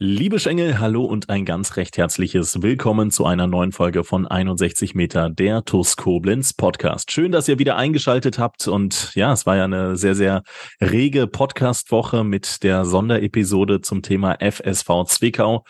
Liebe Schengel, hallo und ein ganz recht herzliches Willkommen zu einer neuen Folge von 61 Meter, der TUS Koblenz Podcast. Schön, dass ihr wieder eingeschaltet habt und ja, es war ja eine sehr, sehr rege Podcast-Woche mit der Sonderepisode zum Thema FSV Zwickau.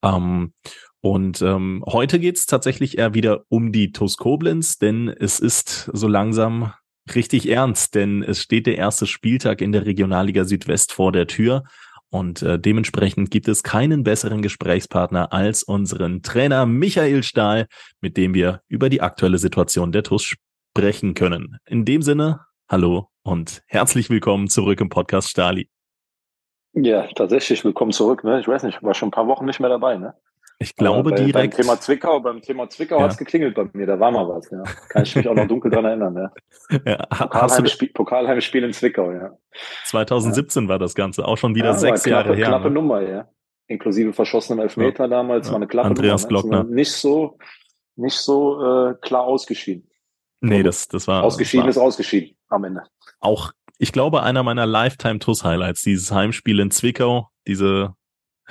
Ähm, und ähm, heute geht's tatsächlich eher wieder um die TUS Koblenz, denn es ist so langsam richtig ernst, denn es steht der erste Spieltag in der Regionalliga Südwest vor der Tür. Und äh, dementsprechend gibt es keinen besseren Gesprächspartner als unseren Trainer Michael Stahl, mit dem wir über die aktuelle Situation der TUS sprechen können. In dem Sinne, hallo und herzlich willkommen zurück im Podcast Stali. Ja, tatsächlich willkommen zurück. Ne? Ich weiß nicht, war schon ein paar Wochen nicht mehr dabei. Ne? Ich glaube bei, direkt. Beim Thema Zwickau, beim Thema Zwickau ja. hat es geklingelt bei mir, da war mal was, ja. Kann ich mich auch noch dunkel dran erinnern, ja. ja Pokalheimspiel, Pokalheimspiel in Zwickau, ja. 2017 ja. war das Ganze, auch schon wieder ja, sechs knappe, Jahre her. Knappe ne? Nummer, ja. Inklusive verschossenen Elfmeter damals, war eine klappe Andreas Nummer. Ne? Glockner. Nicht so, nicht so äh, klar ausgeschieden. Nee, das, das war. Ausgeschieden war ist ausgeschieden am Ende. Auch, ich glaube, einer meiner Lifetime-TUS-Highlights, dieses Heimspiel in Zwickau, diese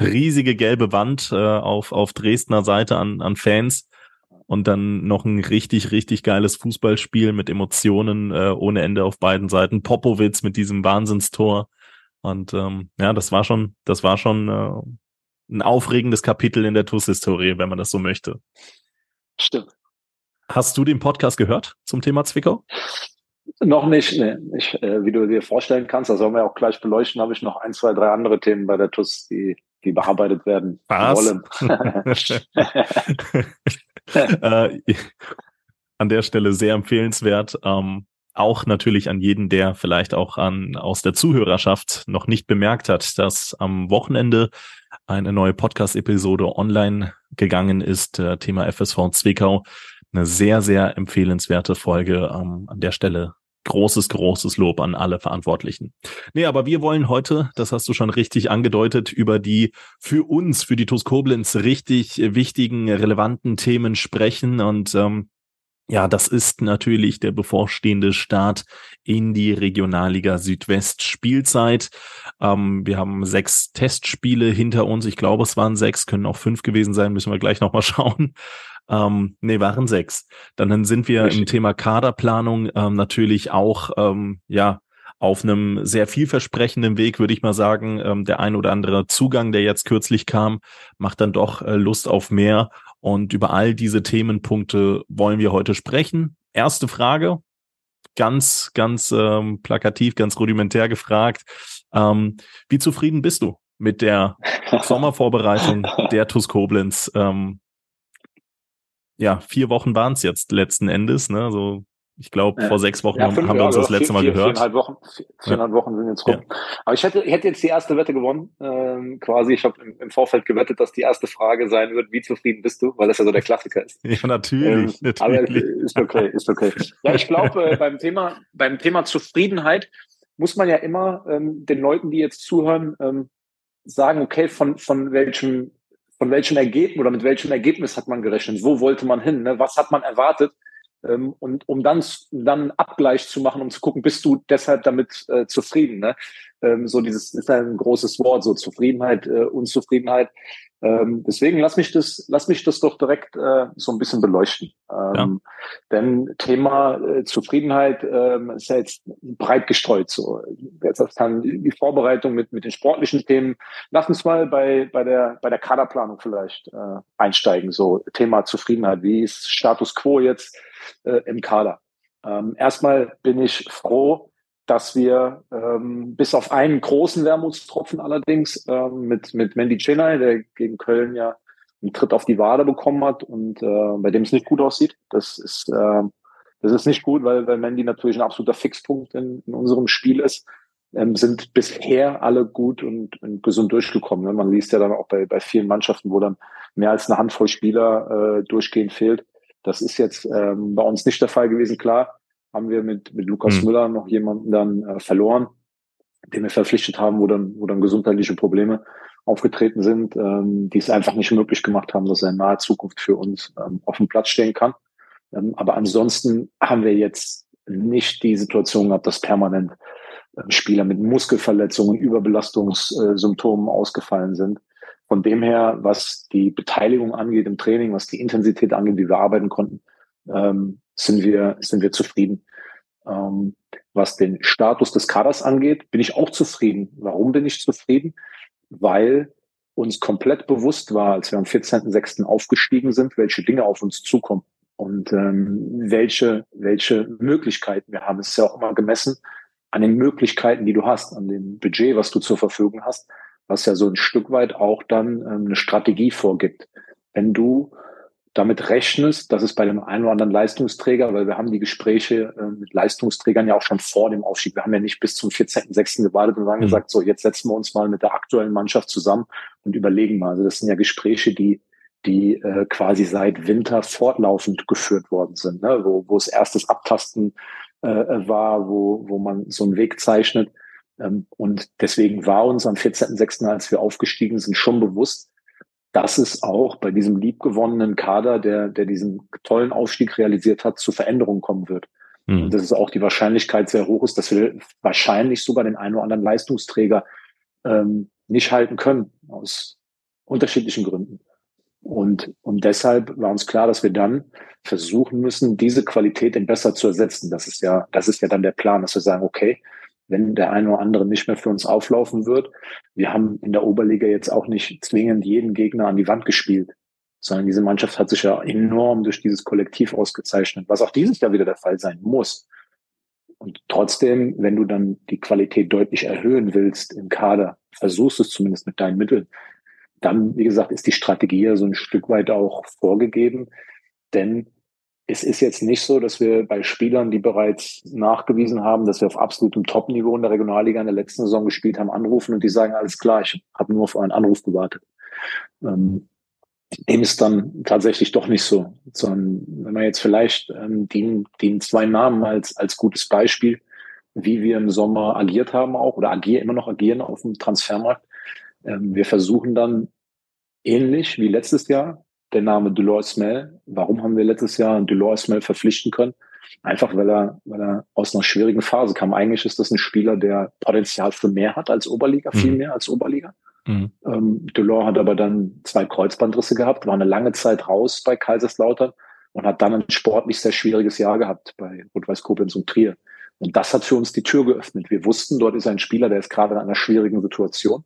riesige gelbe Wand äh, auf, auf Dresdner Seite an, an Fans und dann noch ein richtig, richtig geiles Fußballspiel mit Emotionen äh, ohne Ende auf beiden Seiten. Popowitz mit diesem Wahnsinnstor. Und ähm, ja, das war schon, das war schon äh, ein aufregendes Kapitel in der TUS-Historie, wenn man das so möchte. Stimmt. Hast du den Podcast gehört zum Thema Zwickau? Noch nicht, nee. Ich, äh, wie du dir vorstellen kannst, das sollen wir auch gleich beleuchten, habe ich noch ein, zwei, drei andere Themen bei der TUS, die die bearbeitet werden Was? wollen. äh, an der Stelle sehr empfehlenswert. Ähm, auch natürlich an jeden, der vielleicht auch an, aus der Zuhörerschaft noch nicht bemerkt hat, dass am Wochenende eine neue Podcast-Episode online gegangen ist, äh, Thema FSV Zwickau. Eine sehr, sehr empfehlenswerte Folge. Ähm, an der Stelle großes, großes Lob an alle Verantwortlichen. Nee, aber wir wollen heute, das hast du schon richtig angedeutet, über die für uns, für die TuS Koblenz richtig wichtigen, relevanten Themen sprechen und ähm, ja, das ist natürlich der bevorstehende Start in die Regionalliga Südwest Spielzeit. Ähm, wir haben sechs Testspiele hinter uns. Ich glaube, es waren sechs, können auch fünf gewesen sein, müssen wir gleich nochmal schauen. Ähm, nee, waren sechs. Dann sind wir Richtig. im Thema Kaderplanung ähm, natürlich auch, ähm, ja, auf einem sehr vielversprechenden Weg, würde ich mal sagen. Ähm, der ein oder andere Zugang, der jetzt kürzlich kam, macht dann doch äh, Lust auf mehr. Und über all diese Themenpunkte wollen wir heute sprechen. Erste Frage, ganz, ganz ähm, plakativ, ganz rudimentär gefragt. Ähm, wie zufrieden bist du mit der Sommervorbereitung der TUS Koblenz? Ähm, ja, vier Wochen waren es jetzt letzten Endes. Ne? Also ich glaube, ja. vor sechs Wochen ja, fünf, haben wir uns das letzte vier, Mal vier, gehört. Viereinhalb Wochen, viereinhalb Wochen sind jetzt rum. Aber ich hätte, ich hätte jetzt die erste Wette gewonnen. Ähm, quasi, ich habe im, im, Vorfeld gewettet, dass die erste Frage sein wird, wie zufrieden bist du? Weil das ja so der Klassiker ist. Ja, natürlich. Ähm, natürlich. Aber ist okay, ist okay. Ja, ich glaube, äh, beim Thema, beim Thema Zufriedenheit muss man ja immer ähm, den Leuten, die jetzt zuhören, ähm, sagen, okay, von, von welchem von welchem Ergebnis oder mit welchem Ergebnis hat man gerechnet? Wo wollte man hin? Ne? Was hat man erwartet? Ähm, und um dann, dann Abgleich zu machen, um zu gucken, bist du deshalb damit äh, zufrieden? Ne? Ähm, so dieses ist ein großes Wort, so Zufriedenheit, äh, Unzufriedenheit. Ähm, deswegen lass mich das, lass mich das doch direkt äh, so ein bisschen beleuchten. Ähm, ja. Denn Thema äh, Zufriedenheit ähm, ist ja jetzt breit gestreut. So jetzt kann die Vorbereitung mit mit den sportlichen Themen. Lass uns mal bei bei der bei der Kaderplanung vielleicht äh, einsteigen. So Thema Zufriedenheit. Wie ist Status Quo jetzt äh, im Kader? Ähm, erstmal bin ich froh, dass wir ähm, bis auf einen großen Wermutstropfen allerdings ähm, mit, mit Mandy Chenay, der gegen Köln ja einen Tritt auf die Wade bekommen hat und äh, bei dem es nicht gut aussieht. Das ist, äh, das ist nicht gut, weil, weil Mandy natürlich ein absoluter Fixpunkt in, in unserem Spiel ist. ähm, sind bisher alle gut und, und gesund durchgekommen. Ne? Man liest ja dann auch bei, bei vielen Mannschaften, wo dann mehr als eine Handvoll Spieler äh, durchgehend fehlt. Das ist jetzt ähm, bei uns nicht der Fall gewesen. Klar, haben wir mit, mit Lukas mhm. Müller noch jemanden dann äh, verloren, den wir verpflichtet haben, wo dann, wo dann gesundheitliche Probleme aufgetreten sind, ähm, die es einfach nicht möglich gemacht haben, dass er in naher Zukunft für uns ähm, auf dem Platz stehen kann. Ähm, aber ansonsten haben wir jetzt nicht die Situation gehabt, dass permanent äh, Spieler mit Muskelverletzungen, Überbelastungssymptomen ausgefallen sind. Von dem her, was die Beteiligung angeht im Training, was die Intensität angeht, wie wir arbeiten konnten, ähm, sind wir, sind wir zufrieden. Ähm, was den Status des Kaders angeht, bin ich auch zufrieden. Warum bin ich zufrieden? Weil uns komplett bewusst war, als wir am 14.06. aufgestiegen sind, welche Dinge auf uns zukommen und ähm, welche, welche Möglichkeiten wir haben. Es ist ja auch immer gemessen an den Möglichkeiten, die du hast, an dem Budget, was du zur Verfügung hast, was ja so ein Stück weit auch dann ähm, eine Strategie vorgibt. Wenn du damit rechnest, dass es bei dem einen oder anderen Leistungsträger, weil wir haben die Gespräche äh, mit Leistungsträgern ja auch schon vor dem Aufstieg. Wir haben ja nicht bis zum 14.06. gewartet und haben mhm. gesagt, so jetzt setzen wir uns mal mit der aktuellen Mannschaft zusammen und überlegen mal. Also das sind ja Gespräche, die die äh, quasi seit Winter fortlaufend geführt worden sind, ne? wo, wo es erstes Abtasten äh, war, wo, wo man so einen Weg zeichnet. Ähm, und deswegen war uns am 14.06., als wir aufgestiegen sind, schon bewusst, dass es auch bei diesem liebgewonnenen Kader, der, der diesen tollen Aufstieg realisiert hat, zu Veränderungen kommen wird. Mhm. Und dass es auch die Wahrscheinlichkeit sehr hoch ist, dass wir wahrscheinlich sogar den einen oder anderen Leistungsträger ähm, nicht halten können, aus unterschiedlichen Gründen. Und, und deshalb war uns klar, dass wir dann versuchen müssen, diese Qualität in besser zu ersetzen. Das ist ja, das ist ja dann der Plan, dass wir sagen, okay, wenn der eine oder andere nicht mehr für uns auflaufen wird, wir haben in der Oberliga jetzt auch nicht zwingend jeden Gegner an die Wand gespielt, sondern diese Mannschaft hat sich ja enorm durch dieses Kollektiv ausgezeichnet, was auch dieses Jahr wieder der Fall sein muss. Und trotzdem, wenn du dann die Qualität deutlich erhöhen willst im Kader, versuchst es zumindest mit deinen Mitteln, dann, wie gesagt, ist die Strategie ja so ein Stück weit auch vorgegeben. Denn es ist jetzt nicht so, dass wir bei Spielern, die bereits nachgewiesen haben, dass wir auf absolutem Top-Niveau in der Regionalliga in der letzten Saison gespielt haben, anrufen und die sagen, alles klar, ich habe nur auf einen Anruf gewartet. Ähm, dem ist dann tatsächlich doch nicht so. Sondern wenn man jetzt vielleicht ähm, die, die zwei Namen als, als gutes Beispiel, wie wir im Sommer agiert haben auch oder agieren, immer noch agieren auf dem Transfermarkt, ähm, wir versuchen dann ähnlich wie letztes Jahr der Name Delors Smell. Warum haben wir letztes Jahr Delors Smell verpflichten können? Einfach weil er, weil er aus einer schwierigen Phase kam. Eigentlich ist das ein Spieler, der Potenzial für mehr hat als Oberliga, mhm. viel mehr als Oberliga. Mhm. Ähm, Delors hat aber dann zwei Kreuzbandrisse gehabt, war eine lange Zeit raus bei Kaiserslautern und hat dann ein sportlich sehr schwieriges Jahr gehabt bei Rot-Weiß Koblenz und Trier. Und das hat für uns die Tür geöffnet. Wir wussten, dort ist ein Spieler, der ist gerade in einer schwierigen Situation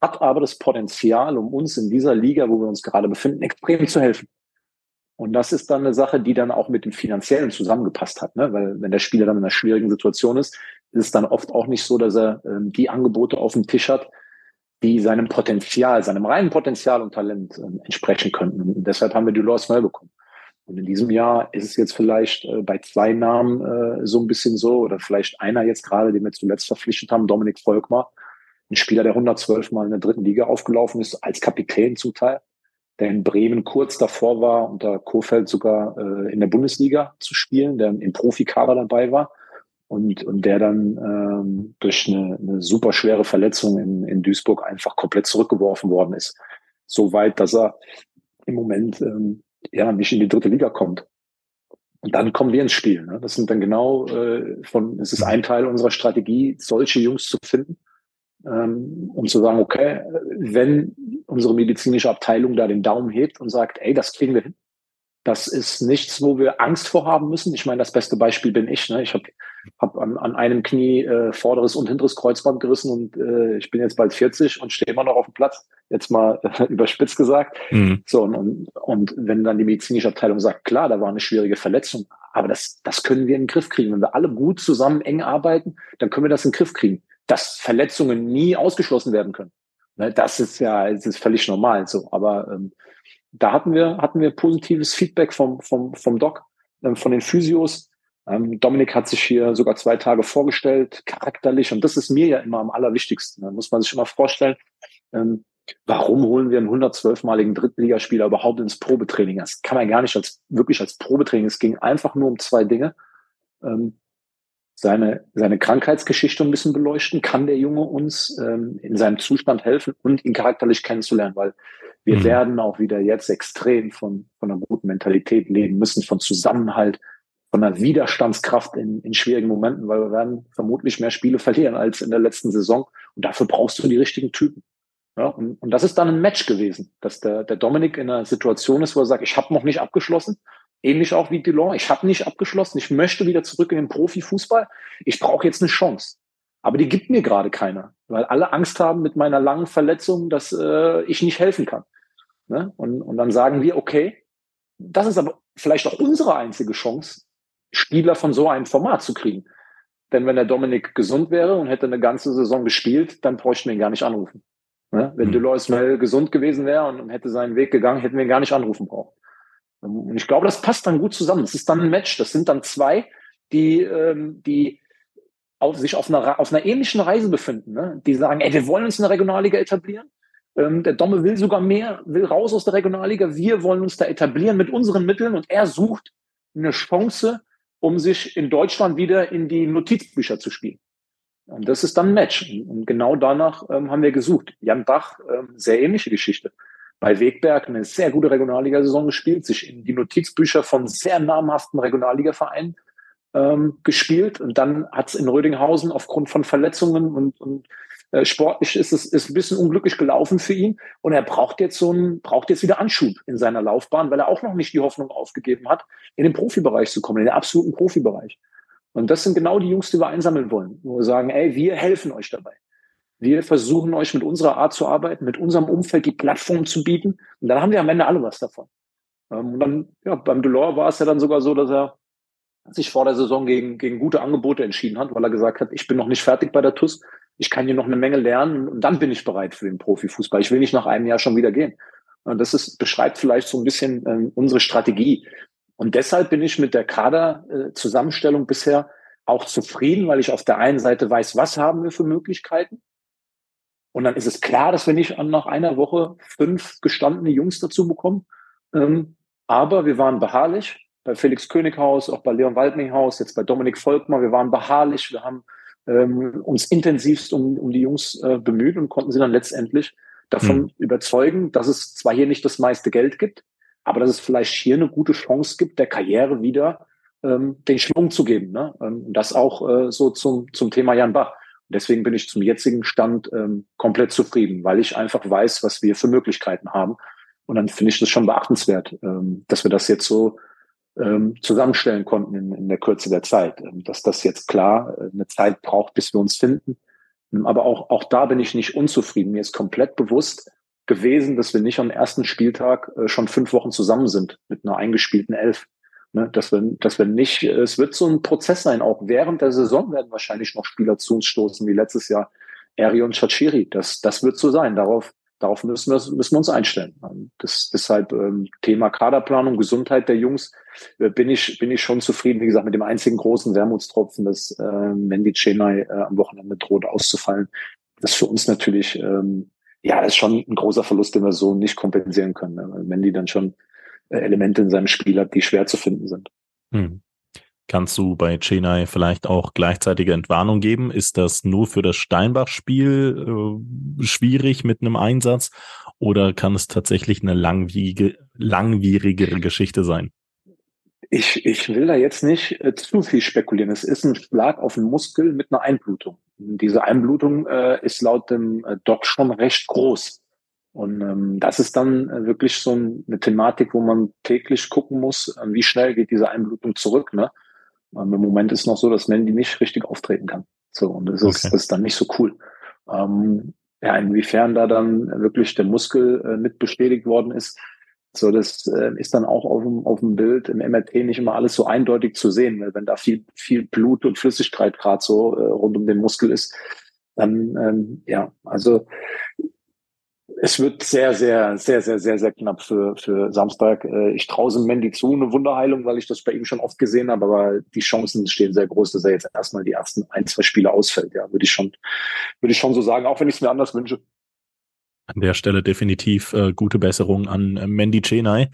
hat aber das Potenzial, um uns in dieser Liga, wo wir uns gerade befinden, extrem zu helfen. Und das ist dann eine Sache, die dann auch mit dem Finanziellen zusammengepasst hat, ne? weil wenn der Spieler dann in einer schwierigen Situation ist, ist es dann oft auch nicht so, dass er ähm, die Angebote auf dem Tisch hat, die seinem Potenzial, seinem reinen Potenzial und Talent ähm, entsprechen könnten. Und deshalb haben wir Dolores neu bekommen. Und in diesem Jahr ist es jetzt vielleicht äh, bei zwei Namen äh, so ein bisschen so, oder vielleicht einer jetzt gerade, den wir zuletzt verpflichtet haben, Dominik Volkmar, ein Spieler, der 112 Mal in der dritten Liga aufgelaufen ist, als Kapitän zum Teil, der in Bremen kurz davor war, unter Kofeld sogar äh, in der Bundesliga zu spielen, der im Profikader dabei war und, und der dann ähm, durch eine, eine super schwere Verletzung in, in Duisburg einfach komplett zurückgeworfen worden ist. So weit, dass er im Moment ähm, ja nicht in die dritte Liga kommt. Und dann kommen wir ins Spiel. Ne? Das sind dann genau äh, von, es ist ein Teil unserer Strategie, solche Jungs zu finden um zu sagen, okay, wenn unsere medizinische Abteilung da den Daumen hebt und sagt, ey, das kriegen wir hin. Das ist nichts, wo wir Angst vor haben müssen. Ich meine, das beste Beispiel bin ich. Ne? Ich habe hab an, an einem Knie äh, vorderes und hinteres Kreuzband gerissen und äh, ich bin jetzt bald 40 und stehe immer noch auf dem Platz. Jetzt mal äh, überspitzt gesagt. Mhm. So, und, und, und wenn dann die medizinische Abteilung sagt, klar, da war eine schwierige Verletzung, aber das, das können wir in den Griff kriegen. Wenn wir alle gut zusammen eng arbeiten, dann können wir das in den Griff kriegen dass Verletzungen nie ausgeschlossen werden können. Ne, das ist ja, das ist völlig normal so. Aber ähm, da hatten wir, hatten wir positives Feedback vom, vom, vom Doc, ähm, von den Physios. Ähm, Dominik hat sich hier sogar zwei Tage vorgestellt, charakterlich, und das ist mir ja immer am allerwichtigsten. Da muss man sich immer vorstellen, ähm, warum holen wir einen 112-maligen Drittligaspieler überhaupt ins Probetraining? Das kann man gar nicht als wirklich als Probetraining. Es ging einfach nur um zwei Dinge. Ähm, seine, seine Krankheitsgeschichte ein bisschen beleuchten, kann der Junge uns ähm, in seinem Zustand helfen und ihn charakterlich kennenzulernen, weil wir mhm. werden auch wieder jetzt extrem von, von einer guten Mentalität leben müssen, von Zusammenhalt, von einer Widerstandskraft in, in schwierigen Momenten, weil wir werden vermutlich mehr Spiele verlieren als in der letzten Saison. Und dafür brauchst du die richtigen Typen. Ja, und, und das ist dann ein Match gewesen, dass der, der Dominik in einer Situation ist, wo er sagt, ich habe noch nicht abgeschlossen. Ähnlich auch wie Delon, ich habe nicht abgeschlossen, ich möchte wieder zurück in den Profifußball. Ich brauche jetzt eine Chance. Aber die gibt mir gerade keiner, weil alle Angst haben mit meiner langen Verletzung, dass äh, ich nicht helfen kann. Ne? Und, und dann sagen wir, okay, das ist aber vielleicht auch unsere einzige Chance, Spieler von so einem Format zu kriegen. Denn wenn der Dominik gesund wäre und hätte eine ganze Saison gespielt, dann bräuchten wir ihn gar nicht anrufen. Ne? Wenn mhm. Delois Mel gesund gewesen wäre und hätte seinen Weg gegangen, hätten wir ihn gar nicht anrufen brauchen. Und ich glaube, das passt dann gut zusammen. Das ist dann ein Match. Das sind dann zwei, die, ähm, die auf, sich auf einer, auf einer ähnlichen Reise befinden. Ne? Die sagen, ey, wir wollen uns in der Regionalliga etablieren. Ähm, der Domme will sogar mehr, will raus aus der Regionalliga. Wir wollen uns da etablieren mit unseren Mitteln und er sucht eine Chance, um sich in Deutschland wieder in die Notizbücher zu spielen. Und das ist dann ein Match. Und genau danach ähm, haben wir gesucht. Jan Bach, ähm, sehr ähnliche Geschichte. Bei Wegberg eine sehr gute Regionalliga-Saison gespielt, sich in die Notizbücher von sehr namhaften Regionalliga-Vereinen ähm, gespielt. Und dann hat es in Rödinghausen aufgrund von Verletzungen und, und äh, sportlich ist es ist ein bisschen unglücklich gelaufen für ihn und er braucht jetzt so einen, braucht jetzt wieder Anschub in seiner Laufbahn, weil er auch noch nicht die Hoffnung aufgegeben hat, in den Profibereich zu kommen, in den absoluten Profibereich. Und das sind genau die Jungs, die wir einsammeln wollen, wo wir sagen, ey, wir helfen euch dabei. Wir versuchen euch mit unserer Art zu arbeiten, mit unserem Umfeld die Plattform zu bieten. Und dann haben wir am Ende alle was davon. Ähm, und dann, ja, beim Delors war es ja dann sogar so, dass er sich vor der Saison gegen, gegen gute Angebote entschieden hat, weil er gesagt hat, ich bin noch nicht fertig bei der TUS ich kann hier noch eine Menge lernen und dann bin ich bereit für den Profifußball. Ich will nicht nach einem Jahr schon wieder gehen. Und das ist, beschreibt vielleicht so ein bisschen ähm, unsere Strategie. Und deshalb bin ich mit der Kaderzusammenstellung äh, bisher auch zufrieden, weil ich auf der einen Seite weiß, was haben wir für Möglichkeiten. Und dann ist es klar, dass wir nicht nach einer Woche fünf gestandene Jungs dazu bekommen. Ähm, aber wir waren beharrlich bei Felix Könighaus, auch bei Leon Waldminghaus, jetzt bei Dominik Volkmar. Wir waren beharrlich. Wir haben ähm, uns intensivst um, um die Jungs äh, bemüht und konnten sie dann letztendlich davon mhm. überzeugen, dass es zwar hier nicht das meiste Geld gibt, aber dass es vielleicht hier eine gute Chance gibt, der Karriere wieder ähm, den Schwung zu geben. Ne? Ähm, das auch äh, so zum, zum Thema Jan Bach. Deswegen bin ich zum jetzigen Stand ähm, komplett zufrieden, weil ich einfach weiß, was wir für Möglichkeiten haben. Und dann finde ich das schon beachtenswert, ähm, dass wir das jetzt so ähm, zusammenstellen konnten in, in der Kürze der Zeit. Ähm, dass das jetzt klar äh, eine Zeit braucht, bis wir uns finden. Ähm, aber auch, auch da bin ich nicht unzufrieden. Mir ist komplett bewusst gewesen, dass wir nicht am ersten Spieltag äh, schon fünf Wochen zusammen sind mit einer eingespielten Elf. Ne, dass wir, dass wir nicht, es wird so ein Prozess sein. Auch während der Saison werden wahrscheinlich noch Spieler zu uns stoßen, wie letztes Jahr Eri und Chachiri. Das, das wird so sein. Darauf, darauf müssen wir, müssen wir uns einstellen. Das, deshalb ähm, Thema Kaderplanung, Gesundheit der Jungs äh, bin ich bin ich schon zufrieden. Wie gesagt, mit dem einzigen großen Wermutstropfen, dass äh, Mendy Chenai äh, am Wochenende droht auszufallen. Das ist für uns natürlich ähm, ja, das ist schon ein großer Verlust, den wir so nicht kompensieren können, ne? Mendy dann schon Elemente in seinem Spiel hat, die schwer zu finden sind. Hm. Kannst du bei Chenai vielleicht auch gleichzeitige Entwarnung geben? Ist das nur für das Steinbach-Spiel äh, schwierig mit einem Einsatz oder kann es tatsächlich eine langwierige, langwierigere Geschichte sein? Ich, ich will da jetzt nicht äh, zu viel spekulieren. Es ist ein Schlag auf den Muskel mit einer Einblutung. Diese Einblutung äh, ist laut dem äh, Doc schon recht groß. Und ähm, das ist dann äh, wirklich so eine Thematik, wo man täglich gucken muss, äh, wie schnell geht diese Einblutung zurück. Ne? Ähm, Im Moment ist noch so, dass Mandy nicht richtig auftreten kann. So, und das, okay. ist, das ist dann nicht so cool. Ähm, ja, inwiefern da dann wirklich der Muskel äh, mit bestätigt worden ist, so, das äh, ist dann auch auf dem, auf dem Bild im MRT nicht immer alles so eindeutig zu sehen, weil wenn da viel, viel Blut und Flüssigkeit gerade so äh, rund um den Muskel ist, dann, ähm, ja, also es wird sehr, sehr, sehr, sehr, sehr, sehr knapp für, für Samstag. Äh, ich traue Mendy zu, eine Wunderheilung, weil ich das bei ihm schon oft gesehen habe, aber die Chancen stehen sehr groß, dass er jetzt erstmal die ersten ein, zwei Spiele ausfällt. Ja, würde ich schon, würde ich schon so sagen, auch wenn ich es mir anders wünsche. An der Stelle definitiv äh, gute Besserung an äh, Mandy Chenai.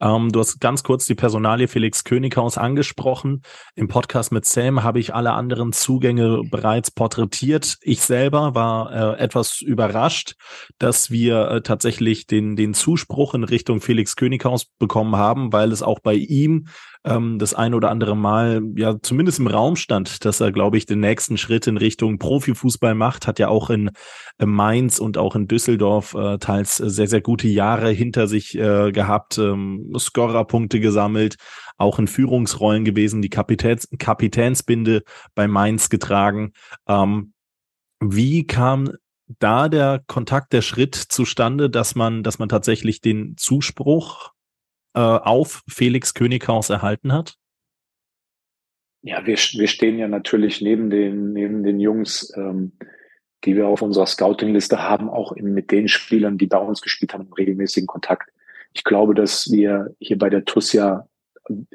Ähm, du hast ganz kurz die Personalie Felix Könighaus angesprochen. Im Podcast mit Sam habe ich alle anderen Zugänge bereits porträtiert. Ich selber war äh, etwas überrascht, dass wir äh, tatsächlich den, den Zuspruch in Richtung Felix Könighaus bekommen haben, weil es auch bei ihm ähm, das ein oder andere Mal ja zumindest im Raum stand, dass er, glaube ich, den nächsten Schritt in Richtung Profifußball macht. Hat ja auch in äh, Mainz und auch in Düsseldorf äh, teils sehr, sehr gute Jahre hinter sich äh, gehabt, ähm, Scorerpunkte gesammelt, auch in Führungsrollen gewesen, die Kapitäns Kapitänsbinde bei Mainz getragen. Ähm, wie kam da der Kontakt, der Schritt zustande, dass man, dass man tatsächlich den Zuspruch äh, auf Felix Könighaus erhalten hat? Ja, wir, wir stehen ja natürlich neben den, neben den Jungs, ähm, die wir auf unserer Scouting-Liste haben, auch in, mit den Spielern, die bei uns gespielt haben, im regelmäßigen Kontakt. Ich glaube, dass wir hier bei der TUS ja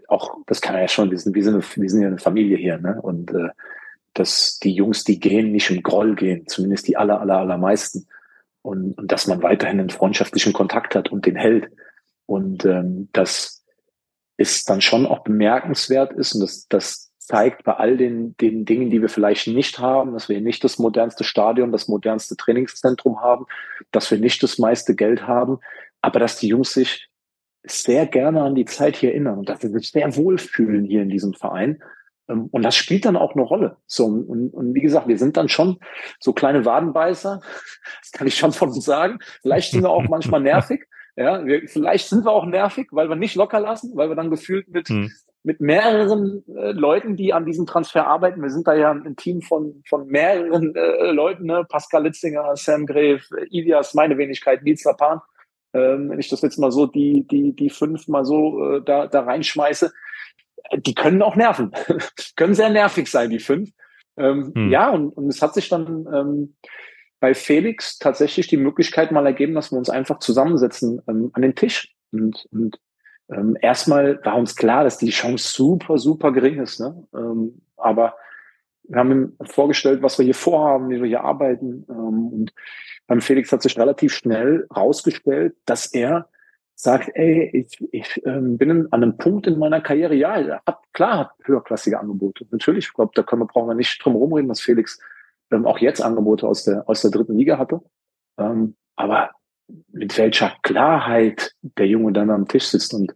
auch, das kann er ja schon wissen, wir sind, wir sind ja eine Familie hier, ne? Und äh, dass die Jungs, die gehen, nicht im Groll gehen, zumindest die aller, aller, allermeisten. Und, und dass man weiterhin einen freundschaftlichen Kontakt hat und den hält. Und ähm, das ist dann schon auch bemerkenswert ist und das, das zeigt bei all den, den Dingen, die wir vielleicht nicht haben, dass wir nicht das modernste Stadion, das modernste Trainingszentrum haben, dass wir nicht das meiste Geld haben, aber dass die Jungs sich sehr gerne an die Zeit hier erinnern und dass sie sich sehr wohlfühlen hier in diesem Verein. Ähm, und das spielt dann auch eine Rolle. So, und, und wie gesagt, wir sind dann schon so kleine Wadenbeißer. Das kann ich schon von uns sagen. Vielleicht sind wir auch manchmal nervig. Ja, wir, vielleicht sind wir auch nervig, weil wir nicht locker lassen, weil wir dann gefühlt mit, hm. mit mehreren äh, Leuten, die an diesem Transfer arbeiten. Wir sind da ja ein Team von, von mehreren äh, Leuten, ne? Pascal Litzinger, Sam Grave, Ilias, meine Wenigkeit, Nils Lapan. Ähm, wenn ich das jetzt mal so, die, die, die fünf mal so äh, da, da reinschmeiße, die können auch nerven. können sehr nervig sein, die fünf. Ähm, hm. Ja, und, und es hat sich dann ähm, bei Felix tatsächlich die Möglichkeit mal ergeben, dass wir uns einfach zusammensetzen ähm, an den Tisch. Und, und ähm, erstmal war uns klar, dass die Chance super, super gering ist. Ne? Ähm, aber wir haben ihm vorgestellt, was wir hier vorhaben, wie wir hier arbeiten. Ähm, und beim Felix hat sich relativ schnell rausgestellt, dass er sagt, ey, ich, ich ähm, bin an einem Punkt in meiner Karriere, ja, hat, klar, hat höherklassige Angebote. Natürlich, ich glaube, da können wir, brauchen wir nicht drum rumreden, dass Felix ähm, auch jetzt Angebote aus der, aus der dritten Liga hatte. Ähm, aber mit welcher Klarheit der Junge dann am Tisch sitzt und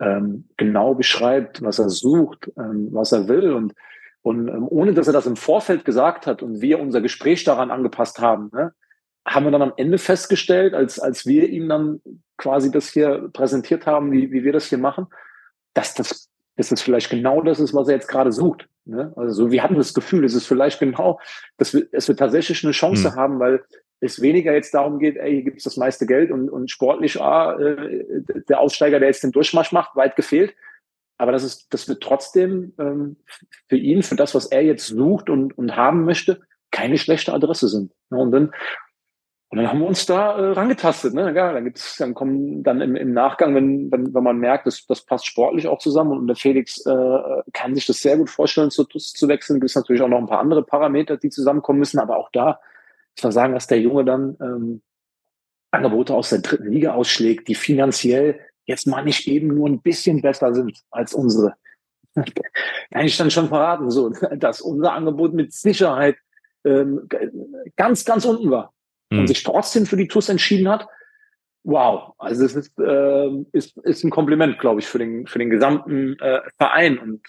ähm, genau beschreibt, was er sucht, ähm, was er will und und ähm, ohne dass er das im Vorfeld gesagt hat und wir unser Gespräch daran angepasst haben, ne, haben wir dann am Ende festgestellt, als, als wir ihm dann quasi das hier präsentiert haben, wie, wie wir das hier machen, dass das, dass das vielleicht genau das ist, was er jetzt gerade sucht. Ne? Also wir hatten das Gefühl, es ist vielleicht genau, dass wir, dass wir tatsächlich eine Chance mhm. haben, weil es weniger jetzt darum geht, ey, hier gibt es das meiste Geld und, und sportlich, ah, äh, der Aussteiger, der jetzt den Durchmarsch macht, weit gefehlt. Aber das ist, das wird trotzdem ähm, für ihn, für das, was er jetzt sucht und, und haben möchte, keine schlechte Adresse sind. Und dann und dann haben wir uns da äh, rangetastet. Ne? Ja, dann gibt's, dann kommen dann im, im Nachgang, wenn, wenn, wenn man merkt, dass das passt sportlich auch zusammen und der Felix äh, kann sich das sehr gut vorstellen, zu, zu wechseln. Gibt es natürlich auch noch ein paar andere Parameter, die zusammenkommen müssen, aber auch da muss man sagen, dass der Junge dann ähm, Angebote aus der dritten Liga ausschlägt, die finanziell jetzt mal nicht eben nur ein bisschen besser sind als unsere. kann ich dann schon verraten, so, dass unser Angebot mit Sicherheit ähm, ganz, ganz unten war und mhm. sich trotzdem für die TUS entschieden hat, wow, also es ist, äh, ist, ist ein Kompliment, glaube ich, für den, für den gesamten äh, Verein. Und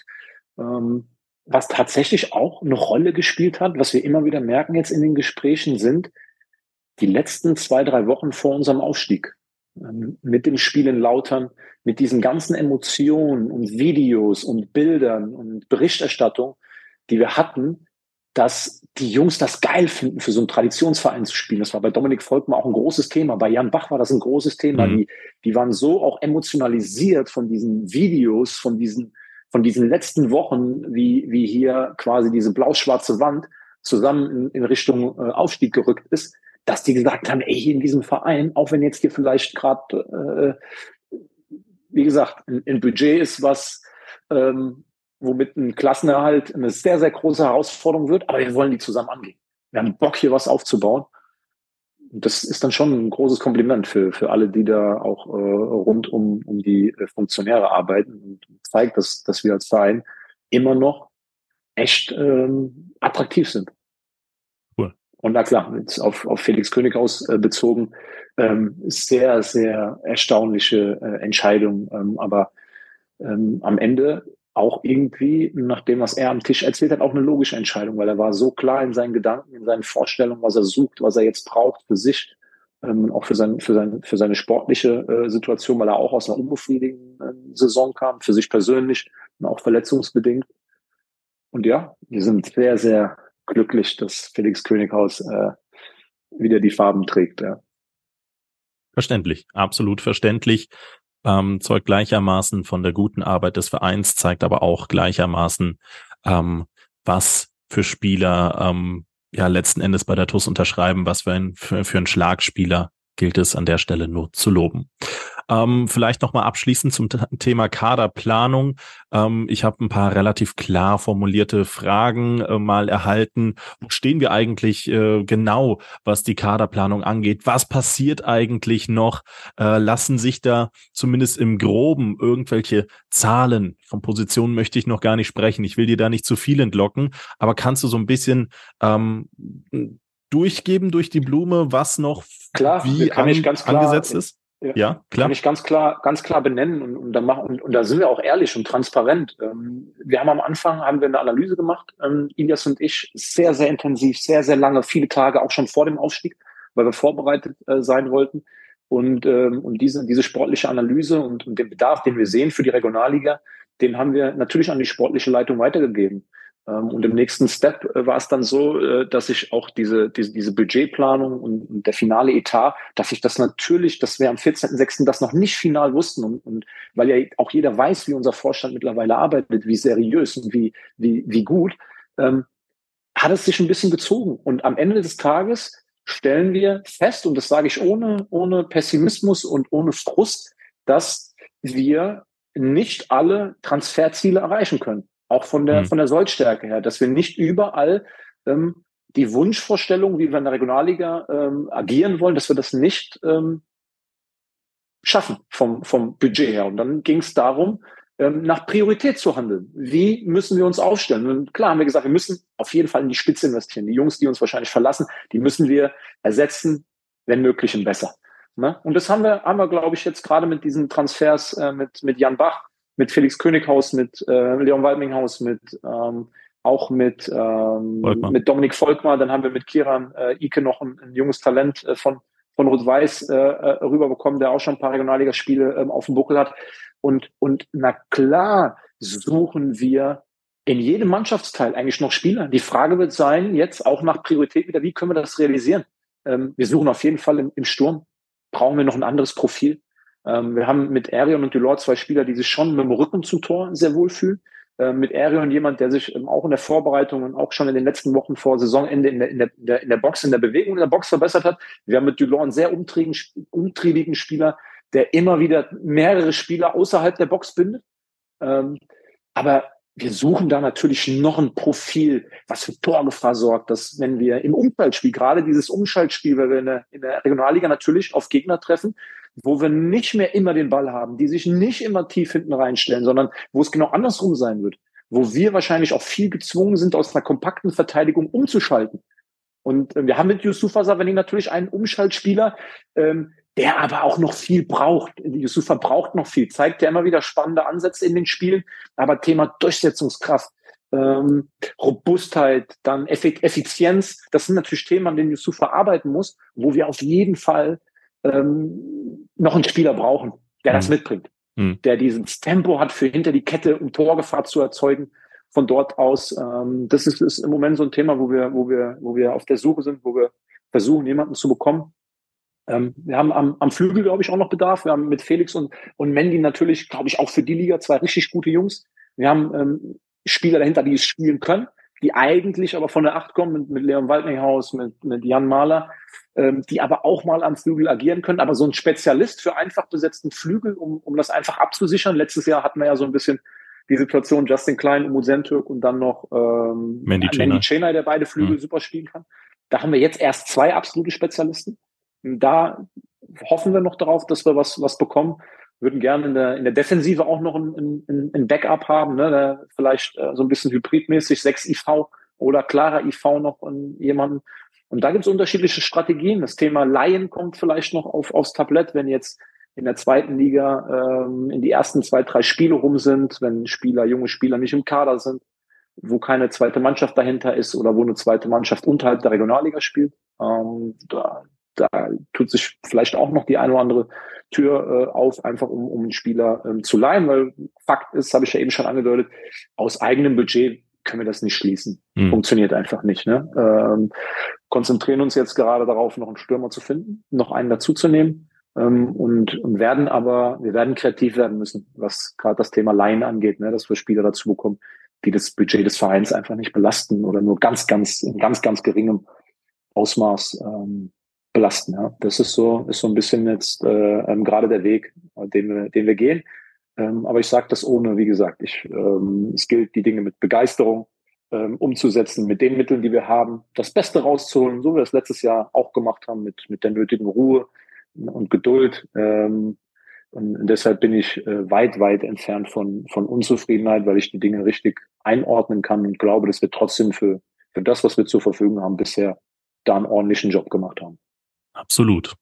ähm, was tatsächlich auch eine Rolle gespielt hat, was wir immer wieder merken jetzt in den Gesprächen, sind die letzten zwei, drei Wochen vor unserem Aufstieg. Ähm, mit dem Spiel in Lautern, mit diesen ganzen Emotionen und Videos und Bildern und Berichterstattung, die wir hatten, dass die Jungs das geil finden, für so einen Traditionsverein zu spielen. Das war bei Dominik Volkmann auch ein großes Thema. Bei Jan Bach war das ein großes Thema. Mhm. Die, die waren so auch emotionalisiert von diesen Videos, von diesen, von diesen letzten Wochen, wie, wie hier quasi diese blau-schwarze Wand zusammen in, in Richtung äh, Aufstieg gerückt ist, dass die gesagt haben, ey, in diesem Verein, auch wenn jetzt hier vielleicht gerade, äh, wie gesagt, ein, ein, Budget ist, was ähm, womit ein Klassenerhalt eine sehr, sehr große Herausforderung wird, aber wir wollen die zusammen angehen. Wir haben Bock, hier was aufzubauen. Das ist dann schon ein großes Kompliment für, für alle, die da auch äh, rund um, um die äh, Funktionäre arbeiten und zeigt, dass, dass wir als Verein immer noch echt ähm, attraktiv sind. Cool. Und na klar, jetzt auf, auf Felix Könighaus äh, bezogen, ähm, sehr, sehr erstaunliche äh, Entscheidung. Ähm, aber ähm, am Ende auch irgendwie, nach dem, was er am Tisch erzählt hat, auch eine logische Entscheidung, weil er war so klar in seinen Gedanken, in seinen Vorstellungen, was er sucht, was er jetzt braucht für sich, ähm, auch für, sein, für, sein, für seine sportliche äh, Situation, weil er auch aus einer unbefriedigenden Saison kam, für sich persönlich und auch verletzungsbedingt. Und ja, wir sind sehr, sehr glücklich, dass Felix Könighaus äh, wieder die Farben trägt. Ja. Verständlich, absolut verständlich ähm, zeugt gleichermaßen von der guten Arbeit des Vereins, zeigt aber auch gleichermaßen, ähm, was für Spieler ähm, ja letzten Endes bei der TUS unterschreiben, was für ein, für, für einen Schlagspieler gilt es an der Stelle nur zu loben. Ähm, vielleicht nochmal abschließend zum Thema Kaderplanung. Ähm, ich habe ein paar relativ klar formulierte Fragen äh, mal erhalten. Wo stehen wir eigentlich äh, genau, was die Kaderplanung angeht? Was passiert eigentlich noch? Äh, lassen sich da zumindest im Groben irgendwelche Zahlen von Positionen möchte ich noch gar nicht sprechen. Ich will dir da nicht zu viel entlocken, aber kannst du so ein bisschen ähm, durchgeben durch die Blume, was noch klar, wie an, angesetzt ist? Ja, ja, klar. Kann ich ganz klar, ganz klar benennen und, und, da machen, und, und da sind wir auch ehrlich und transparent. Ähm, wir haben am Anfang haben wir eine Analyse gemacht, ähm, Ilias und ich, sehr, sehr intensiv, sehr, sehr lange, viele Tage, auch schon vor dem Aufstieg, weil wir vorbereitet äh, sein wollten. Und, ähm, und diese, diese sportliche Analyse und, und den Bedarf, den wir sehen für die Regionalliga, den haben wir natürlich an die sportliche Leitung weitergegeben. Ähm, und im nächsten Step äh, war es dann so, äh, dass ich auch diese, diese, diese Budgetplanung und der finale Etat, dass ich das natürlich, dass wir am 14.06. das noch nicht final wussten und, und weil ja auch jeder weiß, wie unser Vorstand mittlerweile arbeitet, wie seriös und wie, wie, wie gut, ähm, hat es sich ein bisschen gezogen. Und am Ende des Tages stellen wir fest, und das sage ich ohne, ohne Pessimismus und ohne Frust, dass wir nicht alle Transferziele erreichen können. Auch von der, mhm. von der Sollstärke her, dass wir nicht überall ähm, die Wunschvorstellung, wie wir in der Regionalliga ähm, agieren wollen, dass wir das nicht ähm, schaffen vom, vom Budget her. Und dann ging es darum, ähm, nach Priorität zu handeln. Wie müssen wir uns aufstellen? Und klar haben wir gesagt, wir müssen auf jeden Fall in die Spitze investieren. Die Jungs, die uns wahrscheinlich verlassen, die müssen wir ersetzen, wenn möglich und besser. Ne? Und das haben wir, haben wir, glaube ich, jetzt gerade mit diesen Transfers äh, mit, mit Jan Bach mit Felix Könighaus, mit äh, Leon Waldminghaus, mit ähm, auch mit, ähm, mit Dominik Volkmar. Dann haben wir mit Kiran äh, Ike noch ein, ein junges Talent äh, von, von Rot-Weiß äh, äh, rüberbekommen, der auch schon ein paar Regionalligaspiele ähm, auf dem Buckel hat. Und, und na klar suchen wir in jedem Mannschaftsteil eigentlich noch Spieler. Die Frage wird sein, jetzt auch nach Priorität wieder, wie können wir das realisieren? Ähm, wir suchen auf jeden Fall im, im Sturm. Brauchen wir noch ein anderes Profil? Ähm, wir haben mit Arion und Delort zwei Spieler, die sich schon mit dem Rücken zum Tor sehr wohl fühlen. Ähm, mit Arion jemand, der sich ähm, auch in der Vorbereitung und auch schon in den letzten Wochen vor Saisonende in der, in der, in der, Box, in der Bewegung in der Box verbessert hat. Wir haben mit Delort einen sehr umtriebigen, umtriebigen Spieler, der immer wieder mehrere Spieler außerhalb der Box bindet. Ähm, aber wir suchen da natürlich noch ein Profil, was für Torgefahr sorgt, dass wenn wir im Umschaltspiel, gerade dieses Umschaltspiel, weil wir in der, in der Regionalliga natürlich auf Gegner treffen, wo wir nicht mehr immer den Ball haben, die sich nicht immer tief hinten reinstellen, sondern wo es genau andersrum sein wird, wo wir wahrscheinlich auch viel gezwungen sind, aus einer kompakten Verteidigung umzuschalten. Und äh, wir haben mit Yusufa Savani natürlich einen Umschaltspieler, ähm, der aber auch noch viel braucht. Yusufa braucht noch viel, zeigt ja immer wieder spannende Ansätze in den Spielen, aber Thema Durchsetzungskraft, ähm, Robustheit, dann Effizienz, das sind natürlich Themen, an denen Yusufa arbeiten muss, wo wir auf jeden Fall ähm, noch einen Spieler brauchen, der mhm. das mitbringt, mhm. der dieses Tempo hat für hinter die Kette, um Torgefahr zu erzeugen. Von dort aus, ähm, das ist, ist im Moment so ein Thema, wo wir, wo wir, wo wir auf der Suche sind, wo wir versuchen, jemanden zu bekommen. Ähm, wir haben am, am Flügel, glaube ich, auch noch Bedarf. Wir haben mit Felix und, und Mandy natürlich, glaube ich, auch für die Liga zwei richtig gute Jungs. Wir haben ähm, Spieler dahinter, die es spielen können. Die eigentlich aber von der Acht kommen, mit, mit Leon Waldninghaus, mit, mit Jan Mahler, ähm, die aber auch mal am Flügel agieren können. Aber so ein Spezialist für einfach besetzten Flügel, um, um das einfach abzusichern. Letztes Jahr hatten wir ja so ein bisschen die Situation Justin Klein, Umut Sentürk und dann noch ähm, Mandy Chenay, der beide Flügel mhm. super spielen kann. Da haben wir jetzt erst zwei absolute Spezialisten. Da hoffen wir noch darauf, dass wir was, was bekommen. Würden gerne in der, in der Defensive auch noch ein, ein, ein Backup haben, ne? vielleicht äh, so ein bisschen hybridmäßig, 6 IV oder klarer IV noch in jemanden. Und da gibt es unterschiedliche Strategien. Das Thema Laien kommt vielleicht noch auf, aufs Tablett, wenn jetzt in der zweiten Liga ähm, in die ersten zwei, drei Spiele rum sind, wenn Spieler, junge Spieler nicht im Kader sind, wo keine zweite Mannschaft dahinter ist oder wo eine zweite Mannschaft unterhalb der Regionalliga spielt. Ähm, da, da tut sich vielleicht auch noch die eine oder andere Tür äh, auf, einfach um, um einen Spieler ähm, zu leihen, weil Fakt ist, habe ich ja eben schon angedeutet, aus eigenem Budget können wir das nicht schließen. Hm. Funktioniert einfach nicht. Ne? Ähm, konzentrieren uns jetzt gerade darauf, noch einen Stürmer zu finden, noch einen dazuzunehmen ähm, und, und werden aber, wir werden kreativ werden müssen, was gerade das Thema Laien angeht, ne? dass wir Spieler dazu bekommen, die das Budget des Vereins einfach nicht belasten oder nur ganz, ganz, in ganz, ganz geringem Ausmaß ähm, belasten. Ja. Das ist so, ist so ein bisschen jetzt äh, ähm, gerade der Weg, äh, den wir, den wir gehen. Ähm, aber ich sage das ohne, wie gesagt, ich, ähm, es gilt, die Dinge mit Begeisterung ähm, umzusetzen, mit den Mitteln, die wir haben, das Beste rauszuholen, so wie wir es letztes Jahr auch gemacht haben, mit, mit der nötigen Ruhe und Geduld. Ähm, und deshalb bin ich äh, weit, weit entfernt von, von Unzufriedenheit, weil ich die Dinge richtig einordnen kann und glaube, dass wir trotzdem für, für das, was wir zur Verfügung haben, bisher da einen ordentlichen Job gemacht haben. Absolut.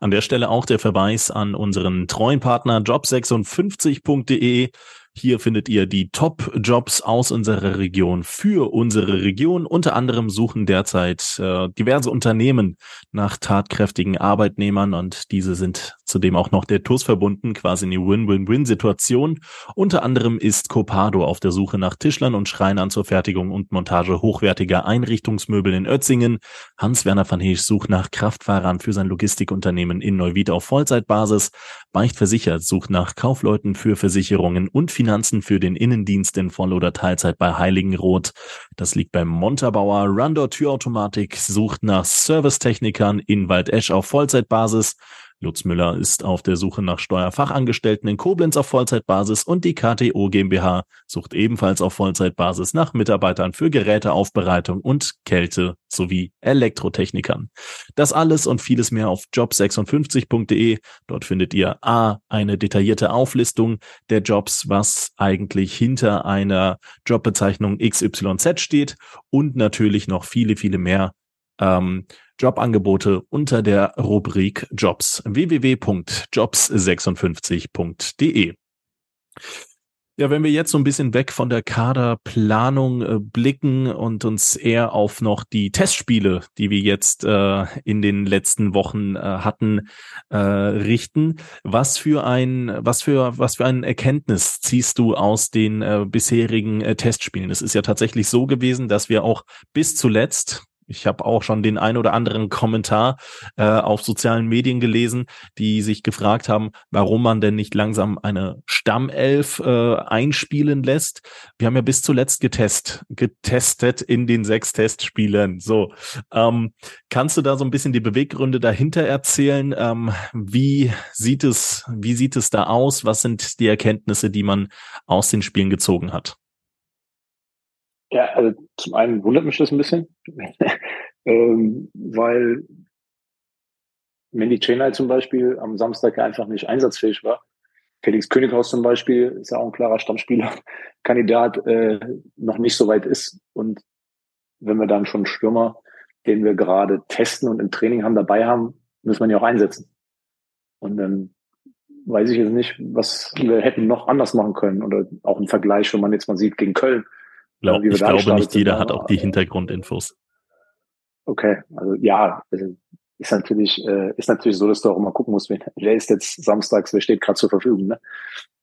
An der Stelle auch der Verweis an unseren treuen Partner job56.de. Hier findet ihr die Top-Jobs aus unserer Region für unsere Region. Unter anderem suchen derzeit äh, diverse Unternehmen nach tatkräftigen Arbeitnehmern und diese sind zudem auch noch der TUS verbunden, quasi eine Win-Win-Win-Situation. Unter anderem ist Copado auf der Suche nach Tischlern und Schreinern zur Fertigung und Montage hochwertiger Einrichtungsmöbel in Ötzingen. Hans-Werner van Heesch sucht nach Kraftfahrern für sein Logistikunternehmen in Neuwied auf Vollzeitbasis. Beicht Versichert sucht nach Kaufleuten für Versicherungen und Finanzen für den Innendienst in Voll- oder Teilzeit bei Heiligenroth. Das liegt beim Montabauer. Rundor Türautomatik sucht nach Servicetechnikern in Waldesch auf Vollzeitbasis. Lutz Müller ist auf der Suche nach Steuerfachangestellten in Koblenz auf Vollzeitbasis und die KTO GmbH sucht ebenfalls auf Vollzeitbasis nach Mitarbeitern für Geräteaufbereitung und Kälte sowie Elektrotechnikern. Das alles und vieles mehr auf job56.de. Dort findet ihr A, eine detaillierte Auflistung der Jobs, was eigentlich hinter einer Jobbezeichnung XYZ steht und natürlich noch viele, viele mehr ähm, Jobangebote unter der Rubrik Jobs www.jobs56.de. Ja, wenn wir jetzt so ein bisschen weg von der Kaderplanung äh, blicken und uns eher auf noch die Testspiele, die wir jetzt äh, in den letzten Wochen äh, hatten, äh, richten, was für ein, was für, was für ein Erkenntnis ziehst du aus den äh, bisherigen äh, Testspielen? Es ist ja tatsächlich so gewesen, dass wir auch bis zuletzt, ich habe auch schon den ein oder anderen Kommentar äh, auf sozialen Medien gelesen, die sich gefragt haben, warum man denn nicht langsam eine Stammelf äh, einspielen lässt. Wir haben ja bis zuletzt getest, getestet in den sechs Testspielen. So, ähm, kannst du da so ein bisschen die Beweggründe dahinter erzählen? Ähm, wie sieht es, wie sieht es da aus? Was sind die Erkenntnisse, die man aus den Spielen gezogen hat? Ja, also zum einen wundert mich das ein bisschen, ähm, weil Mandy Chenai zum Beispiel am Samstag einfach nicht einsatzfähig war. Felix Könighaus zum Beispiel ist ja auch ein klarer Stammspielerkandidat, äh, noch nicht so weit ist. Und wenn wir dann schon einen Stürmer, den wir gerade testen und im Training haben, dabei haben, müssen wir ihn ja auch einsetzen. Und dann weiß ich jetzt nicht, was wir hätten noch anders machen können. Oder auch ein Vergleich, wenn man jetzt mal sieht, gegen Köln Glaub, ich glaube, nicht jeder hat auch die Hintergrundinfos. Okay, also ja, also ist natürlich, äh, ist natürlich so, dass du auch immer gucken musst, wer, ist jetzt samstags, wer steht gerade zur Verfügung, ne?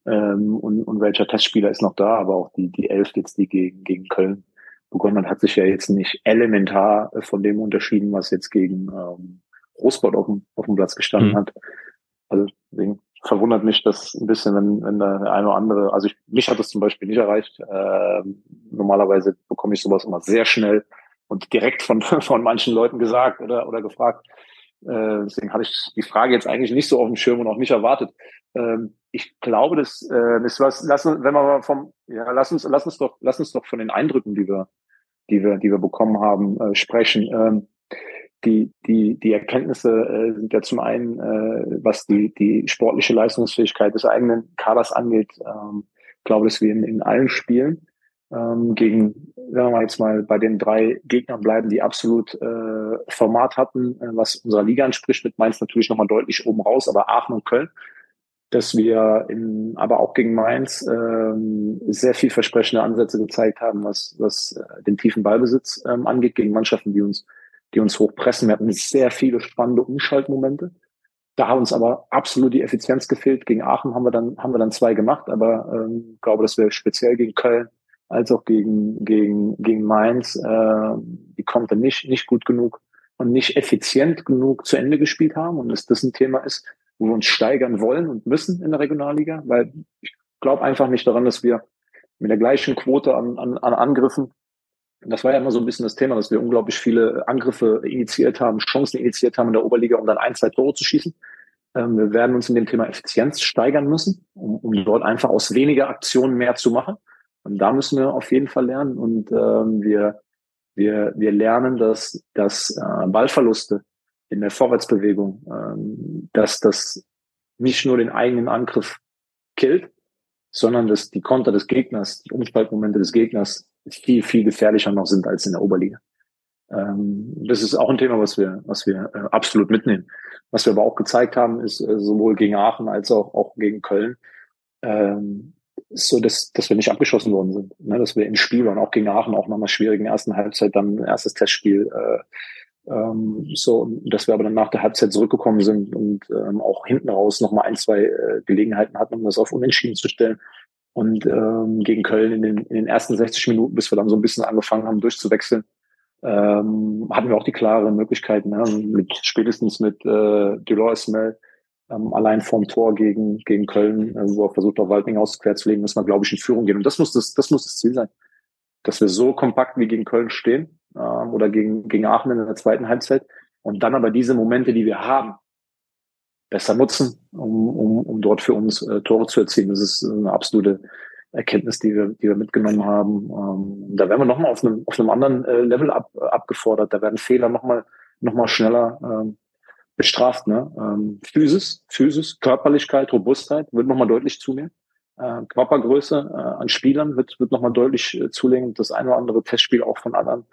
Ähm, und, und welcher Testspieler ist noch da, aber auch die, die Elf jetzt, die gegen, gegen Köln begonnen hat, sich ja jetzt nicht elementar von dem unterschieden, was jetzt gegen ähm, Großbord auf dem, auf dem Platz gestanden mhm. hat. Also deswegen verwundert mich das ein bisschen, wenn, wenn da der eine oder andere, also ich, mich hat das zum Beispiel nicht erreicht, äh, normalerweise bekomme ich sowas immer sehr schnell und direkt von, von manchen Leuten gesagt oder, oder gefragt. Äh, deswegen hatte ich die Frage jetzt eigentlich nicht so auf dem Schirm und auch nicht erwartet. Ähm, ich glaube, das, äh, das was, lass uns, wenn wir mal vom, ja, lass uns, lass uns doch, lass uns doch von den Eindrücken, die wir, die wir, die wir bekommen haben, äh, sprechen. Ähm, die, die, die Erkenntnisse äh, sind ja zum einen, äh, was die, die sportliche Leistungsfähigkeit des eigenen Kaders angeht, ähm, glaube, dass wir in, in allen Spielen ähm, gegen, wenn wir jetzt mal bei den drei Gegnern bleiben, die absolut äh, Format hatten, äh, was unserer Liga anspricht, mit Mainz natürlich nochmal deutlich oben raus, aber Aachen und Köln, dass wir in, aber auch gegen Mainz ähm, sehr viel versprechende Ansätze gezeigt haben, was, was äh, den tiefen Ballbesitz ähm, angeht, gegen Mannschaften, die uns, die uns hochpressen. Wir hatten sehr viele spannende Umschaltmomente. Da hat uns aber absolut die Effizienz gefehlt. Gegen Aachen haben wir dann, haben wir dann zwei gemacht, aber ähm, glaube, dass wir speziell gegen Köln als auch gegen, gegen, gegen Mainz, äh, die konnte nicht, nicht gut genug und nicht effizient genug zu Ende gespielt haben und dass das ein Thema ist, wo wir uns steigern wollen und müssen in der Regionalliga, weil ich glaube einfach nicht daran, dass wir mit der gleichen Quote an, an, an Angriffen, das war ja immer so ein bisschen das Thema, dass wir unglaublich viele Angriffe initiiert haben, Chancen initiiert haben in der Oberliga, um dann ein, zwei Tore zu schießen. Ähm, wir werden uns in dem Thema Effizienz steigern müssen, um, um dort einfach aus weniger Aktionen mehr zu machen. Und da müssen wir auf jeden Fall lernen. Und ähm, wir, wir, wir lernen, dass, dass äh, Ballverluste in der Vorwärtsbewegung, ähm, dass das nicht nur den eigenen Angriff killt, sondern dass die Konter des Gegners, die Umspaltmomente des Gegners viel, viel gefährlicher noch sind als in der Oberliga. Ähm, das ist auch ein Thema, was wir, was wir äh, absolut mitnehmen. Was wir aber auch gezeigt haben, ist äh, sowohl gegen Aachen als auch, auch gegen Köln, ähm, so, dass, dass wir nicht abgeschossen worden sind. Ne? Dass wir im Spiel waren, auch gegen Aachen, auch nach einer schwierigen ersten Halbzeit, dann erstes Testspiel, äh, ähm, so, dass wir aber dann nach der Halbzeit zurückgekommen sind und ähm, auch hinten raus nochmal ein, zwei äh, Gelegenheiten hatten, um das auf Unentschieden zu stellen. Und ähm, gegen Köln in den, in den ersten 60 Minuten, bis wir dann so ein bisschen angefangen haben, durchzuwechseln, ähm, hatten wir auch die klare Möglichkeit, ne? mit spätestens mit äh, Delors Mel, ähm, allein vorm Tor gegen, gegen Köln, äh, wo er versucht, auf Waldninghaus quer zu legen, müssen wir, glaube ich, in Führung gehen. Und das muss das, das muss das Ziel sein. Dass wir so kompakt wie gegen Köln stehen ähm, oder gegen, gegen Aachen in der zweiten Halbzeit und dann aber diese Momente, die wir haben, besser nutzen, um, um, um dort für uns äh, Tore zu erzielen. Das ist eine absolute Erkenntnis, die wir, die wir mitgenommen haben. Ähm, da werden wir nochmal auf einem, auf einem anderen äh, Level ab, abgefordert. Da werden Fehler nochmal noch mal schneller ähm, bestraft. Ne? Ähm, Physis, Physis, Körperlichkeit, Robustheit wird nochmal deutlich zunehmen. Äh, Körpergröße äh, an Spielern wird, wird nochmal deutlich äh, zulegen. Das eine oder andere Testspiel auch von anderen